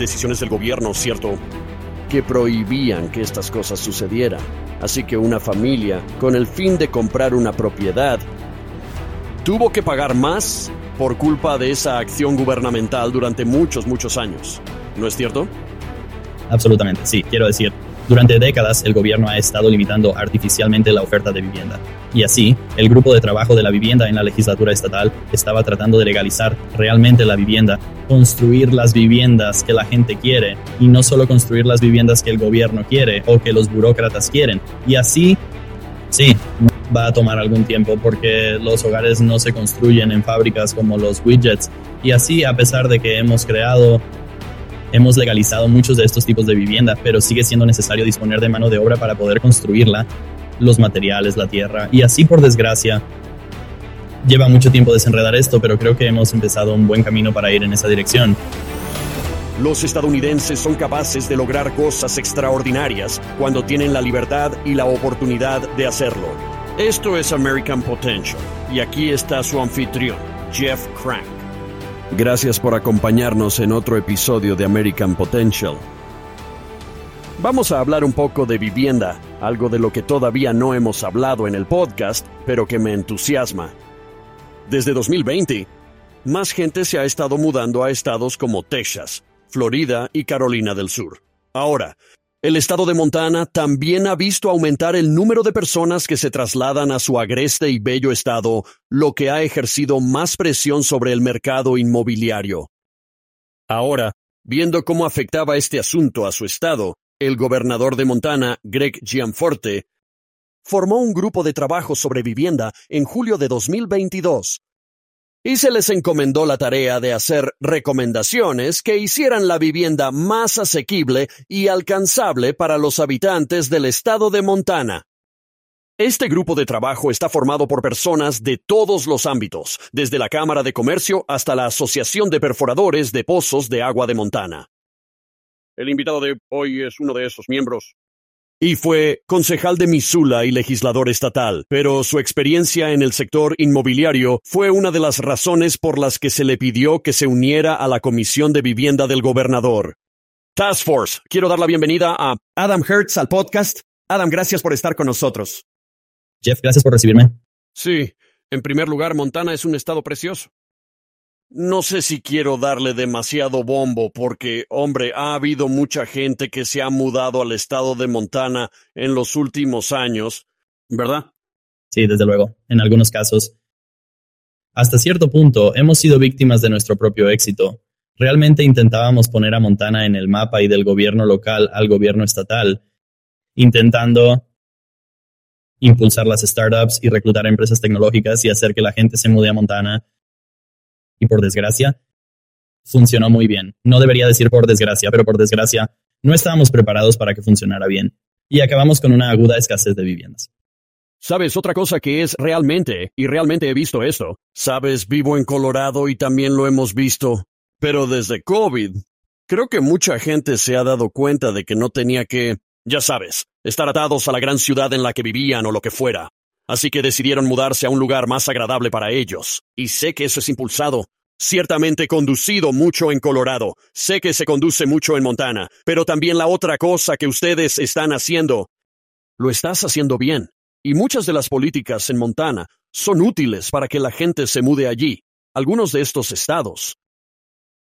decisiones del gobierno, ¿cierto? Que prohibían que estas cosas sucedieran. Así que una familia, con el fin de comprar una propiedad, tuvo que pagar más por culpa de esa acción gubernamental durante muchos, muchos años. ¿No es cierto? Absolutamente, sí. Quiero decir, durante décadas, el gobierno ha estado limitando artificialmente la oferta de vivienda. Y así, el grupo de trabajo de la vivienda en la legislatura estatal estaba tratando de legalizar realmente la vivienda, construir las viviendas que la gente quiere y no solo construir las viviendas que el gobierno quiere o que los burócratas quieren. Y así, sí, va a tomar algún tiempo porque los hogares no se construyen en fábricas como los widgets. Y así, a pesar de que hemos creado Hemos legalizado muchos de estos tipos de vivienda, pero sigue siendo necesario disponer de mano de obra para poder construirla, los materiales, la tierra, y así por desgracia. Lleva mucho tiempo desenredar esto, pero creo que hemos empezado un buen camino para ir en esa dirección. Los estadounidenses son capaces de lograr cosas extraordinarias cuando tienen la libertad y la oportunidad de hacerlo. Esto es American Potential, y aquí está su anfitrión, Jeff Crank. Gracias por acompañarnos en otro episodio de American Potential. Vamos a hablar un poco de vivienda, algo de lo que todavía no hemos hablado en el podcast, pero que me entusiasma. Desde 2020, más gente se ha estado mudando a estados como Texas, Florida y Carolina del Sur. Ahora, el estado de Montana también ha visto aumentar el número de personas que se trasladan a su agreste y bello estado, lo que ha ejercido más presión sobre el mercado inmobiliario. Ahora, viendo cómo afectaba este asunto a su estado, el gobernador de Montana, Greg Gianforte, formó un grupo de trabajo sobre vivienda en julio de 2022 y se les encomendó la tarea de hacer recomendaciones que hicieran la vivienda más asequible y alcanzable para los habitantes del estado de Montana. Este grupo de trabajo está formado por personas de todos los ámbitos, desde la Cámara de Comercio hasta la Asociación de Perforadores de Pozos de Agua de Montana. El invitado de hoy es uno de esos miembros y fue concejal de Missoula y legislador estatal, pero su experiencia en el sector inmobiliario fue una de las razones por las que se le pidió que se uniera a la Comisión de Vivienda del Gobernador. Task Force, quiero dar la bienvenida a Adam Hertz al podcast. Adam, gracias por estar con nosotros. Jeff, gracias por recibirme. Sí, en primer lugar, Montana es un estado precioso. No sé si quiero darle demasiado bombo porque, hombre, ha habido mucha gente que se ha mudado al estado de Montana en los últimos años, ¿verdad? Sí, desde luego, en algunos casos. Hasta cierto punto, hemos sido víctimas de nuestro propio éxito. Realmente intentábamos poner a Montana en el mapa y del gobierno local al gobierno estatal, intentando impulsar las startups y reclutar empresas tecnológicas y hacer que la gente se mude a Montana y por desgracia, funcionó muy bien. No debería decir por desgracia, pero por desgracia, no estábamos preparados para que funcionara bien. Y acabamos con una aguda escasez de viviendas. Sabes, otra cosa que es realmente, y realmente he visto esto, sabes, vivo en Colorado y también lo hemos visto, pero desde COVID, creo que mucha gente se ha dado cuenta de que no tenía que, ya sabes, estar atados a la gran ciudad en la que vivían o lo que fuera así que decidieron mudarse a un lugar más agradable para ellos. Y sé que eso es impulsado, ciertamente conducido mucho en Colorado, sé que se conduce mucho en Montana, pero también la otra cosa que ustedes están haciendo, lo estás haciendo bien. Y muchas de las políticas en Montana son útiles para que la gente se mude allí. Algunos de estos estados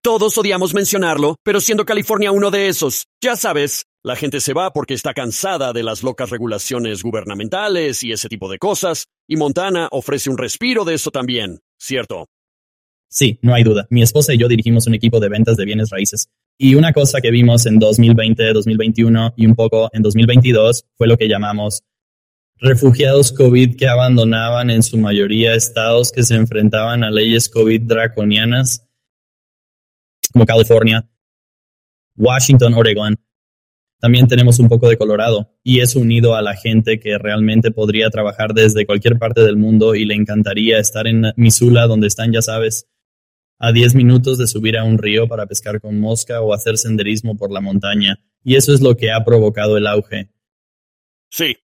todos odiamos mencionarlo, pero siendo California uno de esos, ya sabes, la gente se va porque está cansada de las locas regulaciones gubernamentales y ese tipo de cosas, y Montana ofrece un respiro de eso también, ¿cierto? Sí, no hay duda. Mi esposa y yo dirigimos un equipo de ventas de bienes raíces. Y una cosa que vimos en 2020, 2021 y un poco en 2022 fue lo que llamamos refugiados COVID que abandonaban en su mayoría estados que se enfrentaban a leyes COVID draconianas como California, Washington, Oregon. También tenemos un poco de Colorado y es unido a la gente que realmente podría trabajar desde cualquier parte del mundo y le encantaría estar en Missoula, donde están, ya sabes, a 10 minutos de subir a un río para pescar con mosca o hacer senderismo por la montaña. Y eso es lo que ha provocado el auge. Sí.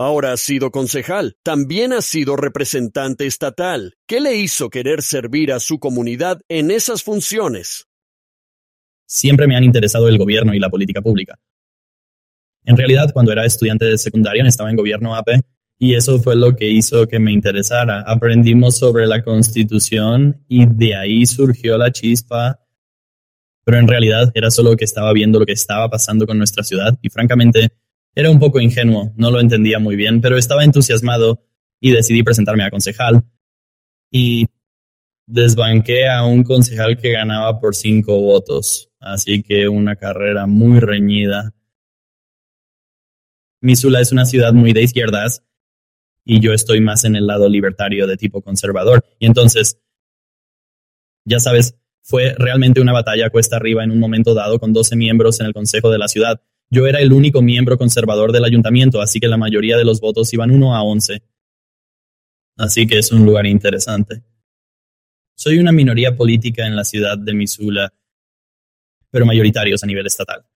Ahora ha sido concejal, también ha sido representante estatal. ¿Qué le hizo querer servir a su comunidad en esas funciones? Siempre me han interesado el gobierno y la política pública. En realidad, cuando era estudiante de secundaria, estaba en gobierno AP y eso fue lo que hizo que me interesara. Aprendimos sobre la constitución y de ahí surgió la chispa. Pero en realidad era solo que estaba viendo lo que estaba pasando con nuestra ciudad y francamente era un poco ingenuo, no lo entendía muy bien, pero estaba entusiasmado y decidí presentarme a concejal. Y desbanqué a un concejal que ganaba por cinco votos. Así que una carrera muy reñida. Missoula es una ciudad muy de izquierdas y yo estoy más en el lado libertario de tipo conservador. Y entonces, ya sabes, fue realmente una batalla cuesta arriba en un momento dado con 12 miembros en el Consejo de la ciudad. Yo era el único miembro conservador del ayuntamiento, así que la mayoría de los votos iban 1 a 11. Así que es un lugar interesante. Soy una minoría política en la ciudad de Missoula, pero mayoritarios a nivel estatal.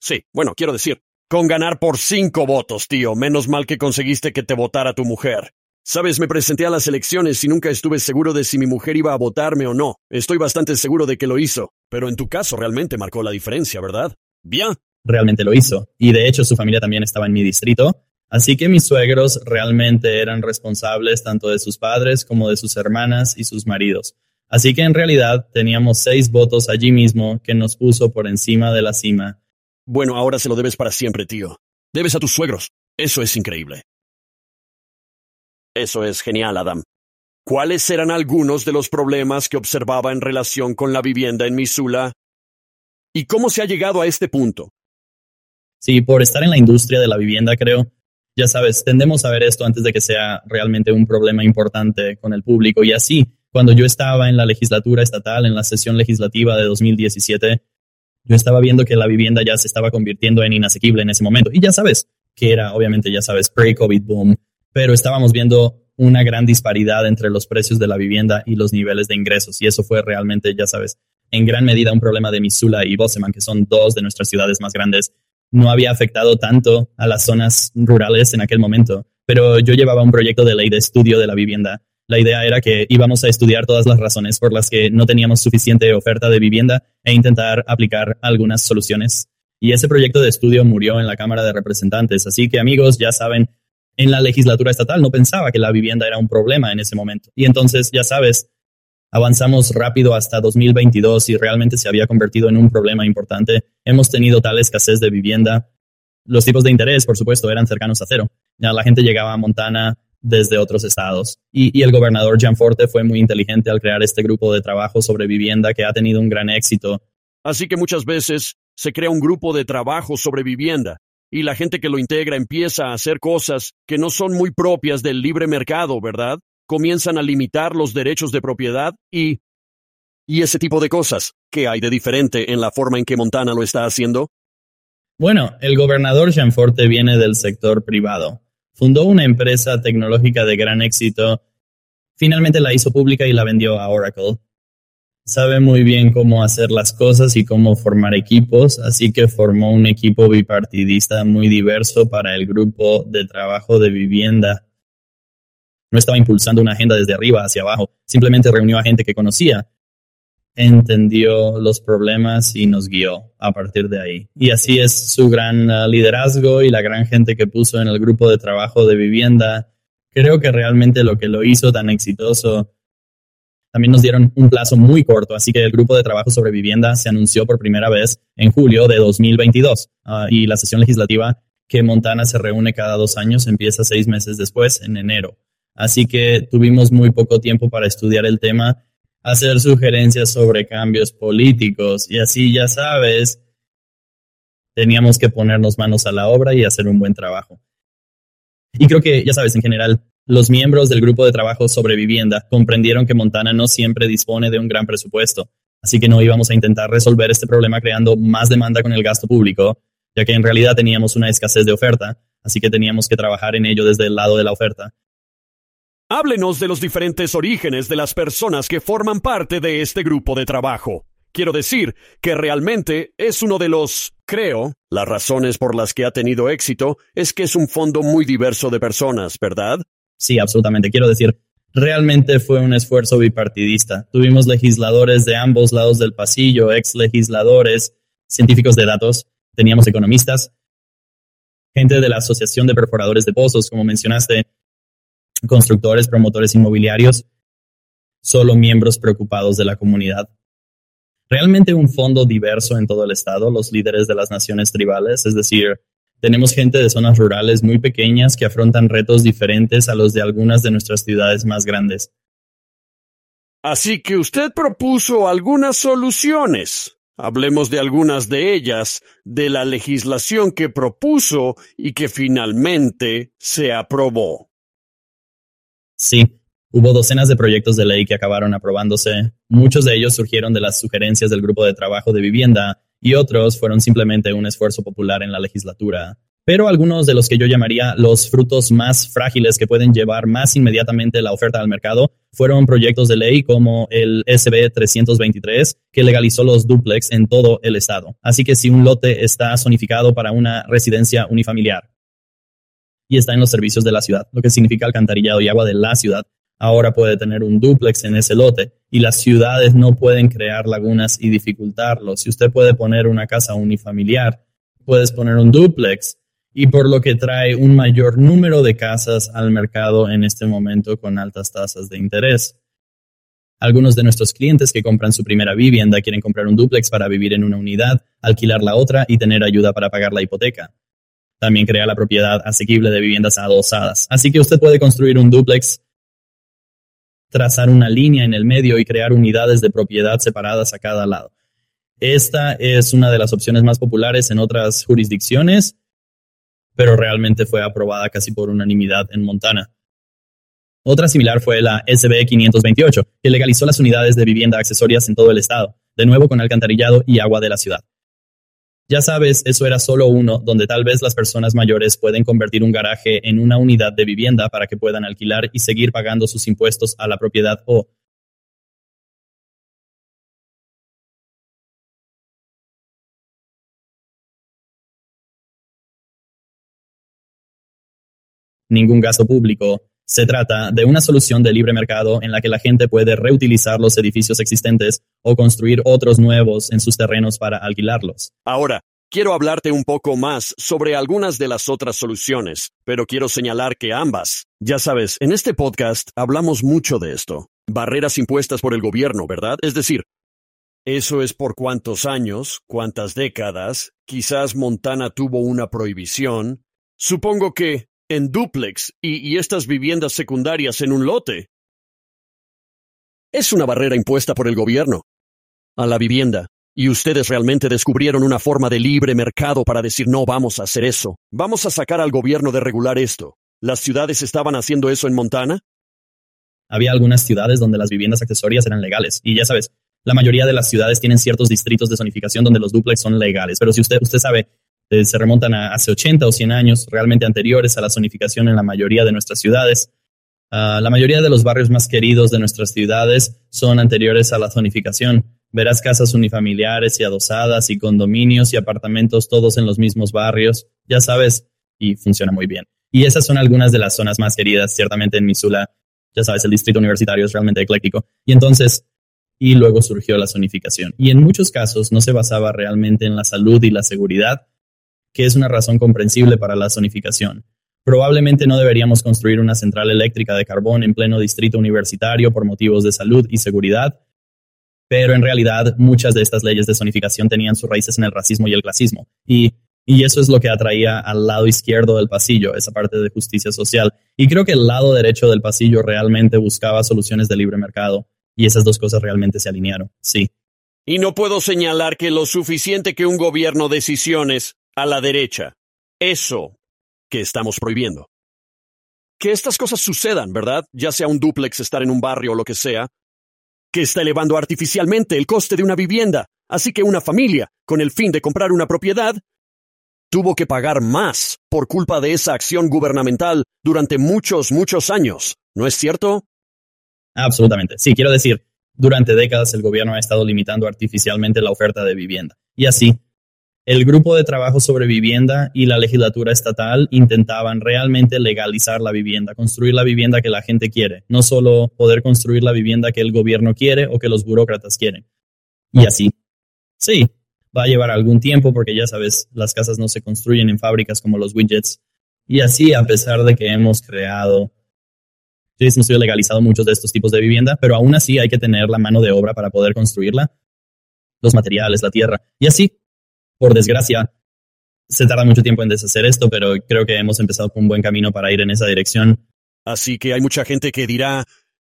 Sí, bueno, quiero decir, con ganar por cinco votos, tío. Menos mal que conseguiste que te votara tu mujer. Sabes, me presenté a las elecciones y nunca estuve seguro de si mi mujer iba a votarme o no. Estoy bastante seguro de que lo hizo. Pero en tu caso realmente marcó la diferencia, ¿verdad? Bien. Realmente lo hizo. Y de hecho su familia también estaba en mi distrito. Así que mis suegros realmente eran responsables tanto de sus padres como de sus hermanas y sus maridos. Así que en realidad teníamos seis votos allí mismo que nos puso por encima de la cima bueno, ahora se lo debes para siempre, tío. Debes a tus suegros. Eso es increíble. Eso es genial, Adam. ¿Cuáles eran algunos de los problemas que observaba en relación con la vivienda en Missoula? ¿Y cómo se ha llegado a este punto? Sí, por estar en la industria de la vivienda, creo. Ya sabes, tendemos a ver esto antes de que sea realmente un problema importante con el público. Y así, cuando yo estaba en la legislatura estatal, en la sesión legislativa de 2017, yo estaba viendo que la vivienda ya se estaba convirtiendo en inasequible en ese momento. Y ya sabes que era, obviamente, ya sabes, pre-COVID boom, pero estábamos viendo una gran disparidad entre los precios de la vivienda y los niveles de ingresos. Y eso fue realmente, ya sabes, en gran medida un problema de Missoula y Boseman, que son dos de nuestras ciudades más grandes. No había afectado tanto a las zonas rurales en aquel momento, pero yo llevaba un proyecto de ley de estudio de la vivienda la idea era que íbamos a estudiar todas las razones por las que no teníamos suficiente oferta de vivienda e intentar aplicar algunas soluciones. Y ese proyecto de estudio murió en la Cámara de Representantes. Así que amigos, ya saben, en la legislatura estatal no pensaba que la vivienda era un problema en ese momento. Y entonces, ya sabes, avanzamos rápido hasta 2022 y realmente se había convertido en un problema importante. Hemos tenido tal escasez de vivienda. Los tipos de interés, por supuesto, eran cercanos a cero. Ya la gente llegaba a Montana desde otros estados. Y, el gobernador Gianforte fue muy inteligente al crear este grupo de trabajo sobre vivienda que ha tenido un gran éxito. Así que muchas veces se crea un grupo de trabajo sobre vivienda y la gente que lo integra empieza a hacer cosas que no son muy propias del libre mercado, ¿verdad? Comienzan a limitar los derechos de propiedad y... y ese tipo de cosas. ¿Qué hay de diferente en la forma en que Montana lo está haciendo? Bueno, el gobernador Gianforte viene del sector privado fundó una empresa tecnológica de gran éxito, finalmente la hizo pública y la vendió a Oracle. Sabe muy bien cómo hacer las cosas y cómo formar equipos, así que formó un equipo bipartidista muy diverso para el grupo de trabajo de vivienda. No estaba impulsando una agenda desde arriba hacia abajo, simplemente reunió a gente que conocía entendió los problemas y nos guió a partir de ahí. Y así es su gran uh, liderazgo y la gran gente que puso en el grupo de trabajo de vivienda. Creo que realmente lo que lo hizo tan exitoso, también nos dieron un plazo muy corto, así que el grupo de trabajo sobre vivienda se anunció por primera vez en julio de 2022 uh, y la sesión legislativa que Montana se reúne cada dos años empieza seis meses después, en enero. Así que tuvimos muy poco tiempo para estudiar el tema hacer sugerencias sobre cambios políticos y así ya sabes, teníamos que ponernos manos a la obra y hacer un buen trabajo. Y creo que, ya sabes, en general, los miembros del grupo de trabajo sobre vivienda comprendieron que Montana no siempre dispone de un gran presupuesto, así que no íbamos a intentar resolver este problema creando más demanda con el gasto público, ya que en realidad teníamos una escasez de oferta, así que teníamos que trabajar en ello desde el lado de la oferta. Háblenos de los diferentes orígenes de las personas que forman parte de este grupo de trabajo. Quiero decir que realmente es uno de los, creo, las razones por las que ha tenido éxito es que es un fondo muy diverso de personas, ¿verdad? Sí, absolutamente. Quiero decir, realmente fue un esfuerzo bipartidista. Tuvimos legisladores de ambos lados del pasillo, ex legisladores, científicos de datos, teníamos economistas, gente de la Asociación de Perforadores de Pozos, como mencionaste, constructores, promotores inmobiliarios, solo miembros preocupados de la comunidad. Realmente un fondo diverso en todo el estado, los líderes de las naciones tribales, es decir, tenemos gente de zonas rurales muy pequeñas que afrontan retos diferentes a los de algunas de nuestras ciudades más grandes. Así que usted propuso algunas soluciones. Hablemos de algunas de ellas, de la legislación que propuso y que finalmente se aprobó. Sí, hubo docenas de proyectos de ley que acabaron aprobándose. Muchos de ellos surgieron de las sugerencias del Grupo de Trabajo de Vivienda y otros fueron simplemente un esfuerzo popular en la legislatura. Pero algunos de los que yo llamaría los frutos más frágiles que pueden llevar más inmediatamente la oferta al mercado fueron proyectos de ley como el SB 323, que legalizó los duplex en todo el estado. Así que si un lote está zonificado para una residencia unifamiliar y está en los servicios de la ciudad, lo que significa alcantarillado y agua de la ciudad, ahora puede tener un duplex en ese lote y las ciudades no pueden crear lagunas y dificultarlo. Si usted puede poner una casa unifamiliar, puedes poner un duplex y por lo que trae un mayor número de casas al mercado en este momento con altas tasas de interés. Algunos de nuestros clientes que compran su primera vivienda quieren comprar un duplex para vivir en una unidad, alquilar la otra y tener ayuda para pagar la hipoteca. También crea la propiedad asequible de viviendas adosadas. Así que usted puede construir un duplex trazar una línea en el medio y crear unidades de propiedad separadas a cada lado. Esta es una de las opciones más populares en otras jurisdicciones, pero realmente fue aprobada casi por unanimidad en Montana. Otra similar fue la SB 528, que legalizó las unidades de vivienda accesorias en todo el estado, de nuevo con alcantarillado y agua de la ciudad. Ya sabes, eso era solo uno donde tal vez las personas mayores pueden convertir un garaje en una unidad de vivienda para que puedan alquilar y seguir pagando sus impuestos a la propiedad o ningún gasto público. Se trata de una solución de libre mercado en la que la gente puede reutilizar los edificios existentes o construir otros nuevos en sus terrenos para alquilarlos. Ahora, quiero hablarte un poco más sobre algunas de las otras soluciones, pero quiero señalar que ambas, ya sabes, en este podcast hablamos mucho de esto. Barreras impuestas por el gobierno, ¿verdad? Es decir, eso es por cuántos años, cuántas décadas, quizás Montana tuvo una prohibición. Supongo que en duplex y, estas viviendas secundarias en un lote. Es una barrera impuesta por el gobierno a la vivienda. Y ustedes realmente descubrieron una forma de libre mercado para decir no vamos a hacer eso. Vamos a sacar al gobierno de regular esto. ¿Las ciudades estaban haciendo eso en Montana? Había algunas ciudades donde las viviendas accesorias eran legales. Y ya sabes, la mayoría de las ciudades tienen ciertos distritos de zonificación donde los duplex son legales. Pero si usted, usted sabe, eh, se remontan a hace 80 o 100 años, realmente anteriores a la zonificación en la mayoría de nuestras ciudades. Ah, la mayoría de los barrios más queridos de nuestras ciudades son anteriores a la zonificación. Verás casas unifamiliares y adosadas y condominios y apartamentos todos en los mismos barrios, ya sabes, y funciona muy bien. Y esas son algunas de las zonas más queridas, ciertamente en Missoula. Ya sabes, el distrito universitario es realmente ecléctico. Y entonces, y luego surgió la zonificación. Y en muchos casos no se basaba realmente en la salud y la seguridad, que es una razón comprensible para la zonificación. Probablemente no deberíamos construir una central eléctrica de carbón en pleno distrito universitario por motivos de salud y seguridad, pero en realidad muchas de estas leyes de zonificación tenían sus raíces en el racismo y el clasismo. Y, y eso es lo que atraía al lado izquierdo del pasillo, esa parte de justicia social. Y creo que el lado derecho del pasillo realmente buscaba soluciones de libre mercado. Y esas dos cosas realmente se alinearon, sí. Y no puedo señalar que lo suficiente que un gobierno decisiones a la derecha. Eso que estamos prohibiendo. Que estas cosas sucedan, ¿verdad? Ya sea un duplex, estar en un barrio o lo que sea, que está elevando artificialmente el coste de una vivienda. Así que una familia, con el fin de comprar una propiedad, tuvo que pagar más por culpa de esa acción gubernamental durante muchos, muchos años. ¿No es cierto? Absolutamente. Sí, quiero decir, durante décadas el gobierno ha estado limitando artificialmente la oferta de vivienda. Y así, el grupo de trabajo sobre vivienda y la legislatura estatal intentaban realmente legalizar la vivienda, construir la vivienda que la gente quiere, no solo poder construir la vivienda que el gobierno quiere o que los burócratas quieren. Y así. Sí, va a llevar algún tiempo porque ya sabes, las casas no se construyen en fábricas como los widgets. Y así, a pesar de que hemos creado, hemos sido legalizado muchos de estos tipos de vivienda, pero aún así hay que tener la mano de obra para poder construirla, los materiales, la tierra. Y así, por desgracia, se tarda mucho tiempo en deshacer esto, pero creo que hemos empezado con un buen camino para ir en esa dirección. Así que hay mucha gente que dirá,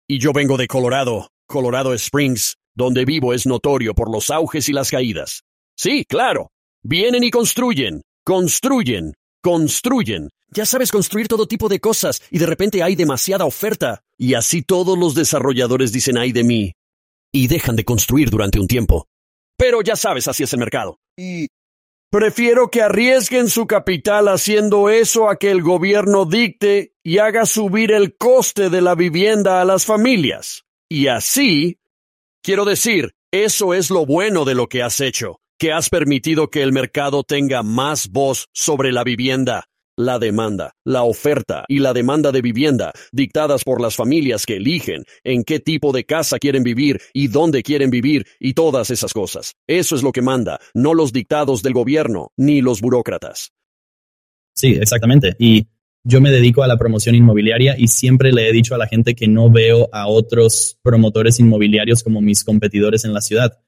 y yo vengo de Colorado, Colorado Springs, donde vivo es notorio por los auges y las caídas. Sí, claro. Vienen y construyen, construyen, construyen. Ya sabes construir todo tipo de cosas y de repente hay demasiada oferta. Y así todos los desarrolladores dicen ay de mí. Y dejan de construir durante un tiempo. Pero ya sabes, así es el mercado. Y prefiero que arriesguen su capital haciendo eso a que el gobierno dicte y haga subir el coste de la vivienda a las familias. Y así, quiero decir, eso es lo bueno de lo que has hecho que has permitido que el mercado tenga más voz sobre la vivienda, la demanda, la oferta y la demanda de vivienda, dictadas por las familias que eligen en qué tipo de casa quieren vivir y dónde quieren vivir y todas esas cosas. Eso es lo que manda, no los dictados del gobierno ni los burócratas. Sí, exactamente. Y yo me dedico a la promoción inmobiliaria y siempre le he dicho a la gente que no veo a otros promotores inmobiliarios como mis competidores en la ciudad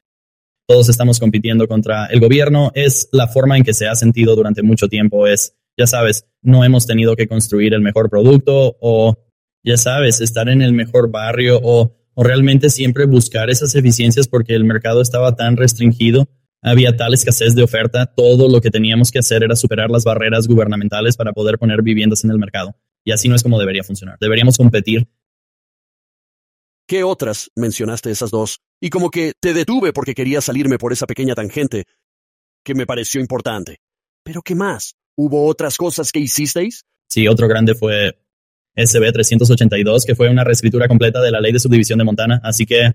todos estamos compitiendo contra el gobierno, es la forma en que se ha sentido durante mucho tiempo, es, ya sabes, no hemos tenido que construir el mejor producto o, ya sabes, estar en el mejor barrio o, o realmente siempre buscar esas eficiencias porque el mercado estaba tan restringido, había tal escasez de oferta, todo lo que teníamos que hacer era superar las barreras gubernamentales para poder poner viviendas en el mercado. Y así no es como debería funcionar. Deberíamos competir ¿Qué otras? Mencionaste esas dos. Y como que te detuve porque quería salirme por esa pequeña tangente que me pareció importante. Pero ¿qué más? ¿Hubo otras cosas que hicisteis? Sí, otro grande fue SB 382, que fue una reescritura completa de la ley de subdivisión de Montana. Así que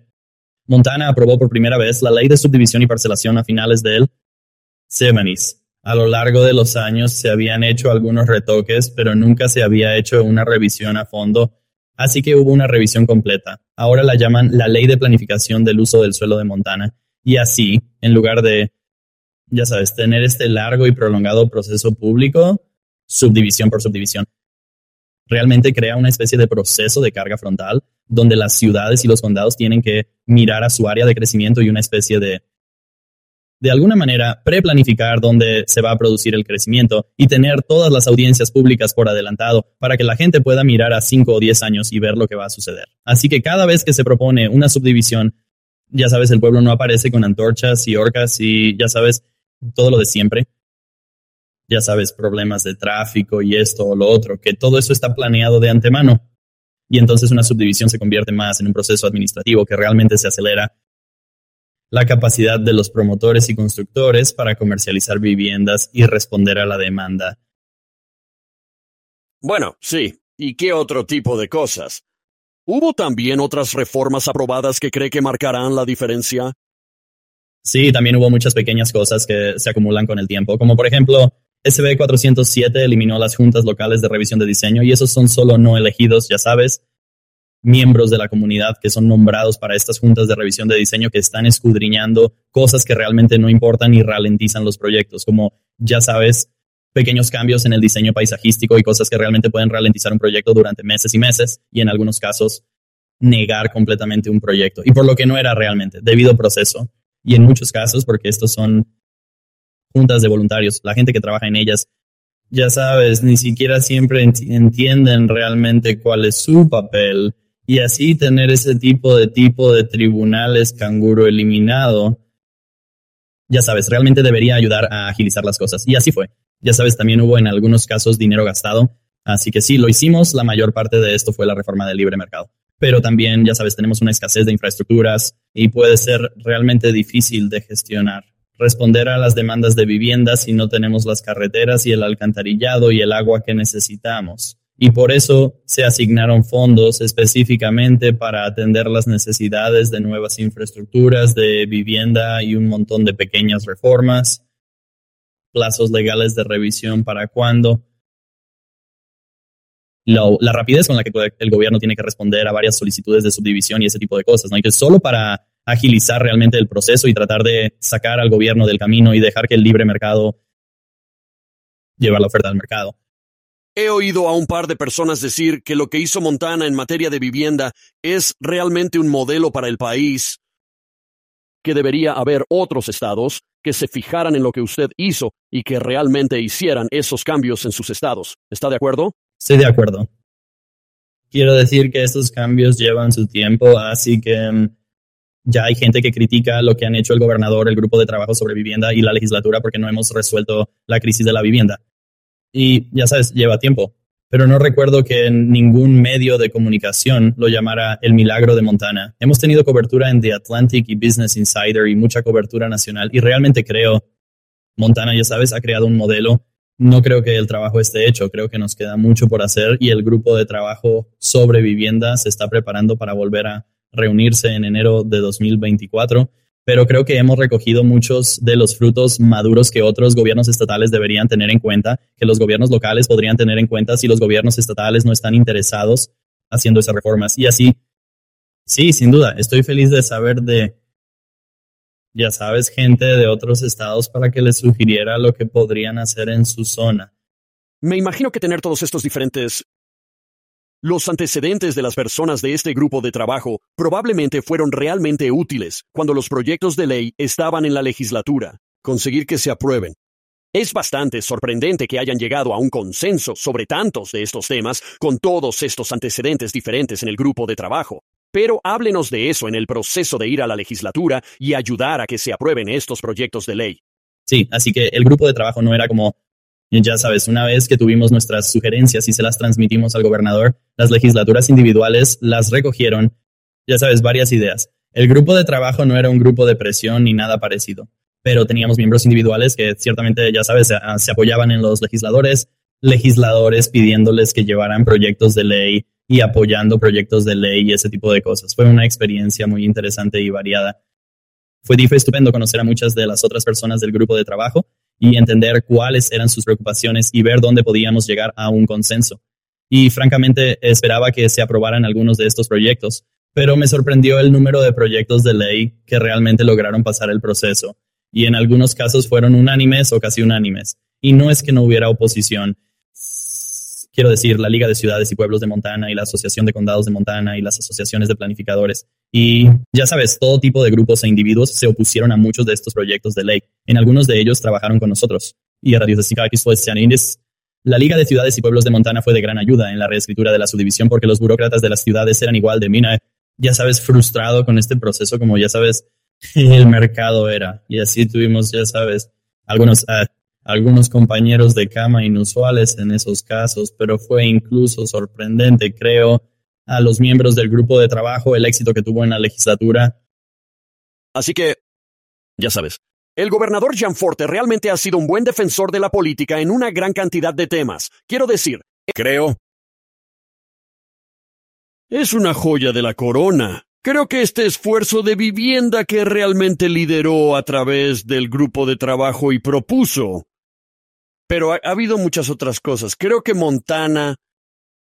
Montana aprobó por primera vez la ley de subdivisión y parcelación a finales del 70 A lo largo de los años se habían hecho algunos retoques, pero nunca se había hecho una revisión a fondo Así que hubo una revisión completa. Ahora la llaman la Ley de Planificación del Uso del Suelo de Montana. Y así, en lugar de, ya sabes, tener este largo y prolongado proceso público, subdivisión por subdivisión, realmente crea una especie de proceso de carga frontal donde las ciudades y los condados tienen que mirar a su área de crecimiento y una especie de de alguna manera preplanificar dónde se va a producir el crecimiento y tener todas las audiencias públicas por adelantado para que la gente pueda mirar a 5 o 10 años y ver lo que va a suceder. Así que cada vez que se propone una subdivisión, ya sabes, el pueblo no aparece con antorchas y orcas y ya sabes, todo lo de siempre. Ya sabes, problemas de tráfico y esto o lo otro, que todo eso está planeado de antemano. Y entonces una subdivisión se convierte más en un proceso administrativo que realmente se acelera la capacidad de los promotores y constructores para comercializar viviendas y responder a la demanda. Bueno, sí. ¿Y qué otro tipo de cosas? ¿Hubo también otras reformas aprobadas que cree que marcarán la diferencia? Sí, también hubo muchas pequeñas cosas que se acumulan con el tiempo, como por ejemplo, SB 407 eliminó las juntas locales de revisión de diseño y esos son solo no elegidos, ya sabes, miembros de la comunidad que son nombrados para estas juntas de revisión de diseño que están escudriñando cosas que realmente no importan y ralentizan los proyectos, como ya sabes, pequeños cambios en el diseño paisajístico y cosas que realmente pueden ralentizar un proyecto durante meses y meses y en algunos casos negar completamente un proyecto y por lo que no era realmente, debido proceso. Y en muchos casos, porque estos son juntas de voluntarios, la gente que trabaja en ellas, ya sabes, ni siquiera siempre entienden realmente cuál es su papel y así tener ese tipo de tipo de tribunales canguro eliminado, ya sabes, realmente debería ayudar a agilizar las cosas. Y así fue. Ya sabes, también hubo en algunos casos dinero gastado. Así que sí, lo hicimos. La mayor parte de esto fue la reforma del libre mercado. Pero también, ya sabes, tenemos una escasez de infraestructuras y puede ser realmente difícil de gestionar. Responder a las demandas de vivienda si no tenemos las carreteras y el alcantarillado y el agua que necesitamos y por eso se asignaron fondos específicamente para atender las necesidades de nuevas infraestructuras, de vivienda y un montón de pequeñas reformas. plazos legales de revisión para cuándo. La rapidez con la que el gobierno tiene que responder a varias solicitudes de subdivisión y ese tipo de cosas, ¿no? Solo para agilizar realmente el proceso y tratar de sacar al gobierno del camino y dejar que el libre mercado lleve la oferta al mercado. He oído a un par de personas decir que lo que hizo Montana en materia de vivienda es realmente un modelo para el país, que debería haber otros estados que se fijaran en lo que usted hizo y que realmente hicieran esos cambios en sus estados. ¿Está de acuerdo? Estoy de acuerdo. Quiero decir que estos cambios llevan su tiempo, así que mm, ya hay gente que critica lo que han hecho el gobernador, el grupo de trabajo sobre vivienda y la legislatura porque no hemos resuelto la crisis de la vivienda. Y ya sabes, lleva tiempo. Pero no recuerdo que en ningún medio de comunicación lo llamara el milagro de Montana. Hemos tenido cobertura en The Atlantic y Business Insider y mucha cobertura nacional. Y realmente creo, Montana, ya sabes, ha creado un modelo. No creo que el trabajo esté hecho. Creo que nos queda mucho por hacer y el grupo de trabajo sobre vivienda se está preparando para volver a reunirse en enero de 2024 pero creo que hemos recogido muchos de los frutos maduros que otros gobiernos estatales deberían tener en cuenta, que los gobiernos locales podrían tener en cuenta si los gobiernos estatales no están interesados haciendo esas reformas. Y así, sí, sin duda, estoy feliz de saber de, ya sabes, gente de otros estados para que les sugiriera lo que podrían hacer en su zona. Me imagino que tener todos estos diferentes los antecedentes de las personas de este grupo de trabajo probablemente fueron realmente útiles cuando los proyectos de ley estaban en la legislatura. Conseguir que se aprueben. Es bastante sorprendente que hayan llegado a un consenso sobre tantos de estos temas con todos estos antecedentes diferentes en el grupo de trabajo. Pero háblenos de eso en el proceso de ir a la legislatura y ayudar a que se aprueben estos proyectos de ley. Sí, así que el grupo de trabajo no era como ya sabes, una vez que tuvimos nuestras sugerencias y se las transmitimos al gobernador, las legislaturas individuales las recogieron, ya sabes, varias ideas. El grupo de trabajo no era un grupo de presión ni nada parecido, pero teníamos miembros individuales que ciertamente, ya sabes, se, apoyaban en los legisladores, legisladores pidiéndoles que llevaran proyectos de ley y apoyando proyectos de ley y ese tipo de cosas. Fue una experiencia muy interesante y variada. Fue, estupendo conocer a muchas de las otras personas del grupo de trabajo y entender cuáles eran sus preocupaciones y ver dónde podíamos llegar a un consenso. Y francamente esperaba que se aprobaran algunos de estos proyectos, pero me sorprendió el número de proyectos de ley que realmente lograron pasar el proceso, y en algunos casos fueron unánimes o casi unánimes. Y no es que no hubiera oposición, quiero decir, la Liga de Ciudades y Pueblos de Montana y la Asociación de Condados de Montana y las asociaciones de planificadores. Y ya sabes, todo tipo de grupos e individuos se opusieron a muchos de estos proyectos de ley. En algunos de ellos trabajaron con nosotros. Y a la Liga de Ciudades y Pueblos de Montana fue de gran ayuda en la reescritura de la subdivisión porque los burócratas de las ciudades eran igual de mina, ya sabes, frustrado con este proceso como ya sabes, el mercado era. Y así tuvimos, ya sabes, algunos uh, algunos compañeros de cama inusuales en esos casos, pero fue incluso sorprendente, creo, a los miembros del grupo de trabajo el éxito que tuvo en la legislatura. Así que, ya sabes, el gobernador Gianforte realmente ha sido un buen defensor de la política en una gran cantidad de temas. Quiero decir, creo. Es una joya de la corona. Creo que este esfuerzo de vivienda que realmente lideró a través del grupo de trabajo y propuso pero ha, habido muchas otras cosas. Creo que Montana,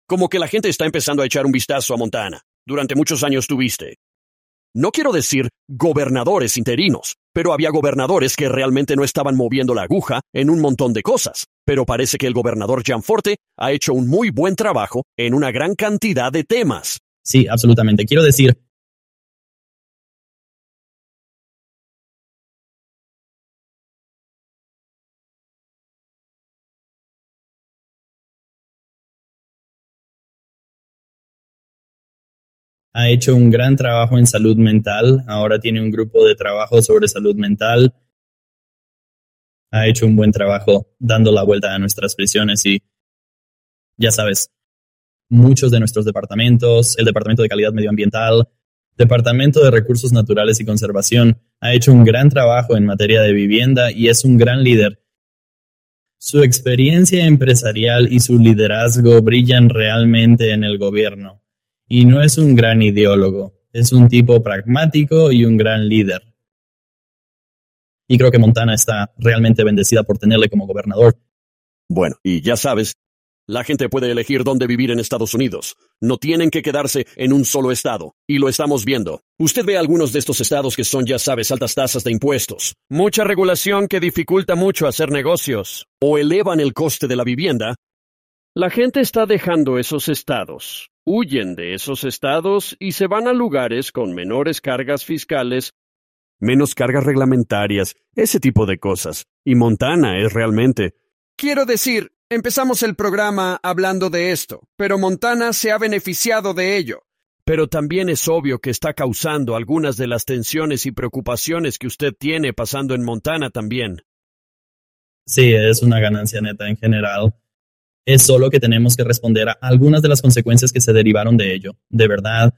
como que la gente está empezando a echar un vistazo a Montana. Durante muchos años tuviste. No quiero decir gobernadores interinos, pero había gobernadores que realmente no estaban moviendo la aguja en un montón de cosas. Pero parece que el gobernador Gianforte ha hecho un muy buen trabajo en una gran cantidad de temas. Sí, absolutamente. Quiero decir, ha hecho un gran trabajo en salud mental, ahora tiene un grupo de trabajo sobre salud mental, ha hecho un buen trabajo dando la vuelta a nuestras prisiones y ya sabes, muchos de nuestros departamentos, el Departamento de Calidad Medioambiental, Departamento de Recursos Naturales y Conservación, ha hecho un gran trabajo en materia de vivienda y es un gran líder. Su experiencia empresarial y su liderazgo brillan realmente en el gobierno y no es un gran ideólogo, es un tipo pragmático y un gran líder. y creo que Montana está realmente bendecida por tenerle como gobernador. Bueno, y ya sabes, la gente puede elegir dónde vivir en Estados Unidos. No tienen que quedarse en un solo estado. Y lo estamos viendo. Usted ve algunos de estos estados que son, ya sabes, altas tasas de impuestos. Mucha regulación que dificulta mucho hacer negocios. O elevan el coste de la vivienda. La gente está dejando esos estados. Huyen de esos estados y se van a lugares con menores cargas fiscales, menos cargas reglamentarias, ese tipo de cosas. Y Montana es realmente... Quiero decir, Empezamos el programa hablando de esto, pero Montana se ha beneficiado de ello. Pero también es obvio que está causando algunas de las tensiones y preocupaciones que usted tiene pasando en Montana también. Sí, es una ganancia neta en general. Es solo que tenemos que responder a algunas de las consecuencias que se derivaron de ello. De verdad,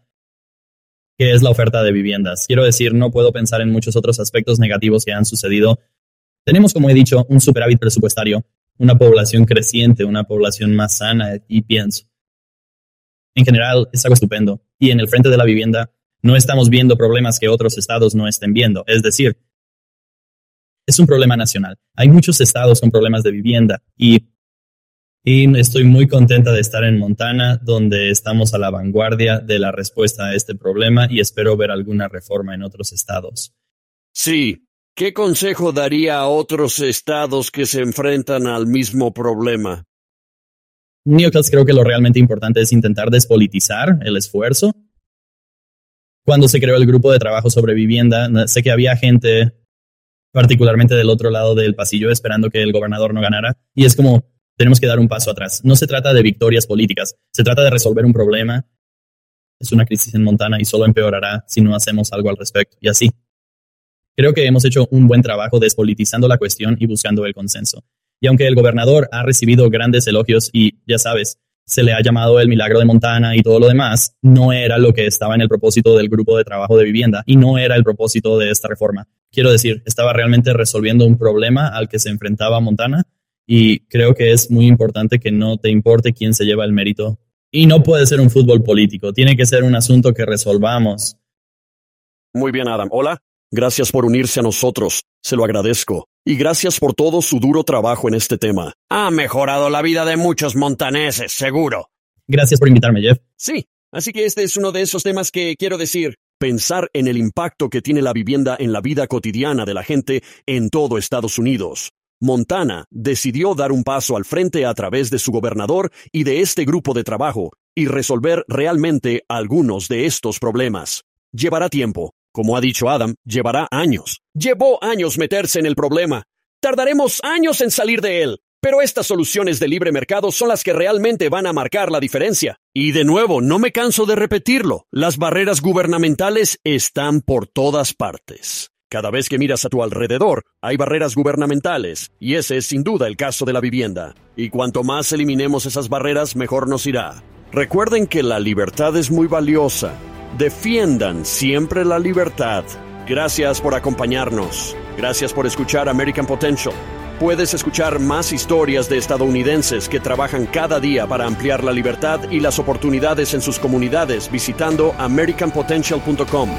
¿qué es la oferta de viviendas? Quiero decir, no puedo pensar en muchos otros aspectos negativos que han sucedido. Tenemos, como he dicho, un superávit presupuestario una población creciente, una población más sana y pienso. En general es algo estupendo. Y en el frente de la vivienda no estamos viendo problemas que otros estados no estén viendo. Es decir, es un problema nacional. Hay muchos estados con problemas de vivienda y, y estoy muy contenta de estar en Montana, donde estamos a la vanguardia de la respuesta a este problema y espero ver alguna reforma en otros estados. Sí, ¿Qué consejo daría a otros estados que se enfrentan al mismo problema? Newcastle creo que lo realmente importante es intentar despolitizar el esfuerzo. Cuando se creó el grupo de trabajo sobre vivienda, sé que había gente, particularmente del otro lado del pasillo, esperando que el gobernador no ganara. Y es como, tenemos que dar un paso atrás. No se trata de victorias políticas, se trata de resolver un problema. Es una crisis en Montana y solo empeorará si no hacemos algo al respecto. Y así. Creo que hemos hecho un buen trabajo despolitizando la cuestión y buscando el consenso. Y aunque el gobernador ha recibido grandes elogios y, ya sabes, se le ha llamado el milagro de Montana y todo lo demás, no era lo que estaba en el propósito del grupo de trabajo de vivienda y no era el propósito de esta reforma. Quiero decir, estaba realmente resolviendo un problema al que se enfrentaba Montana y creo que es muy importante que no te importe quién se lleva el mérito. Y no puede ser un fútbol político, tiene que ser un asunto que resolvamos. Muy bien, Adam. Hola. Gracias por unirse a nosotros, se lo agradezco. Y gracias por todo su duro trabajo en este tema. Ha mejorado la vida de muchos montaneses, seguro. Gracias por invitarme, Jeff. Sí, así que este es uno de esos temas que quiero decir. Pensar en el impacto que tiene la vivienda en la vida cotidiana de la gente en todo Estados Unidos. Montana decidió dar un paso al frente a través de su gobernador y de este grupo de trabajo y resolver realmente algunos de estos problemas. Llevará tiempo, como ha dicho Adam, llevará años. Llevó años meterse en el problema. Tardaremos años en salir de él. Pero estas soluciones de libre mercado son las que realmente van a marcar la diferencia. Y de nuevo, no me canso de repetirlo, las barreras gubernamentales están por todas partes. Cada vez que miras a tu alrededor, hay barreras gubernamentales, y ese es sin duda el caso de la vivienda. Y cuanto más eliminemos esas barreras, mejor nos irá. Recuerden que la libertad es muy valiosa, Defiendan siempre la libertad. Gracias por acompañarnos. Gracias por escuchar American Potential. Puedes escuchar más historias de estadounidenses que trabajan cada día para ampliar la libertad y las oportunidades en sus comunidades visitando americanpotential.com.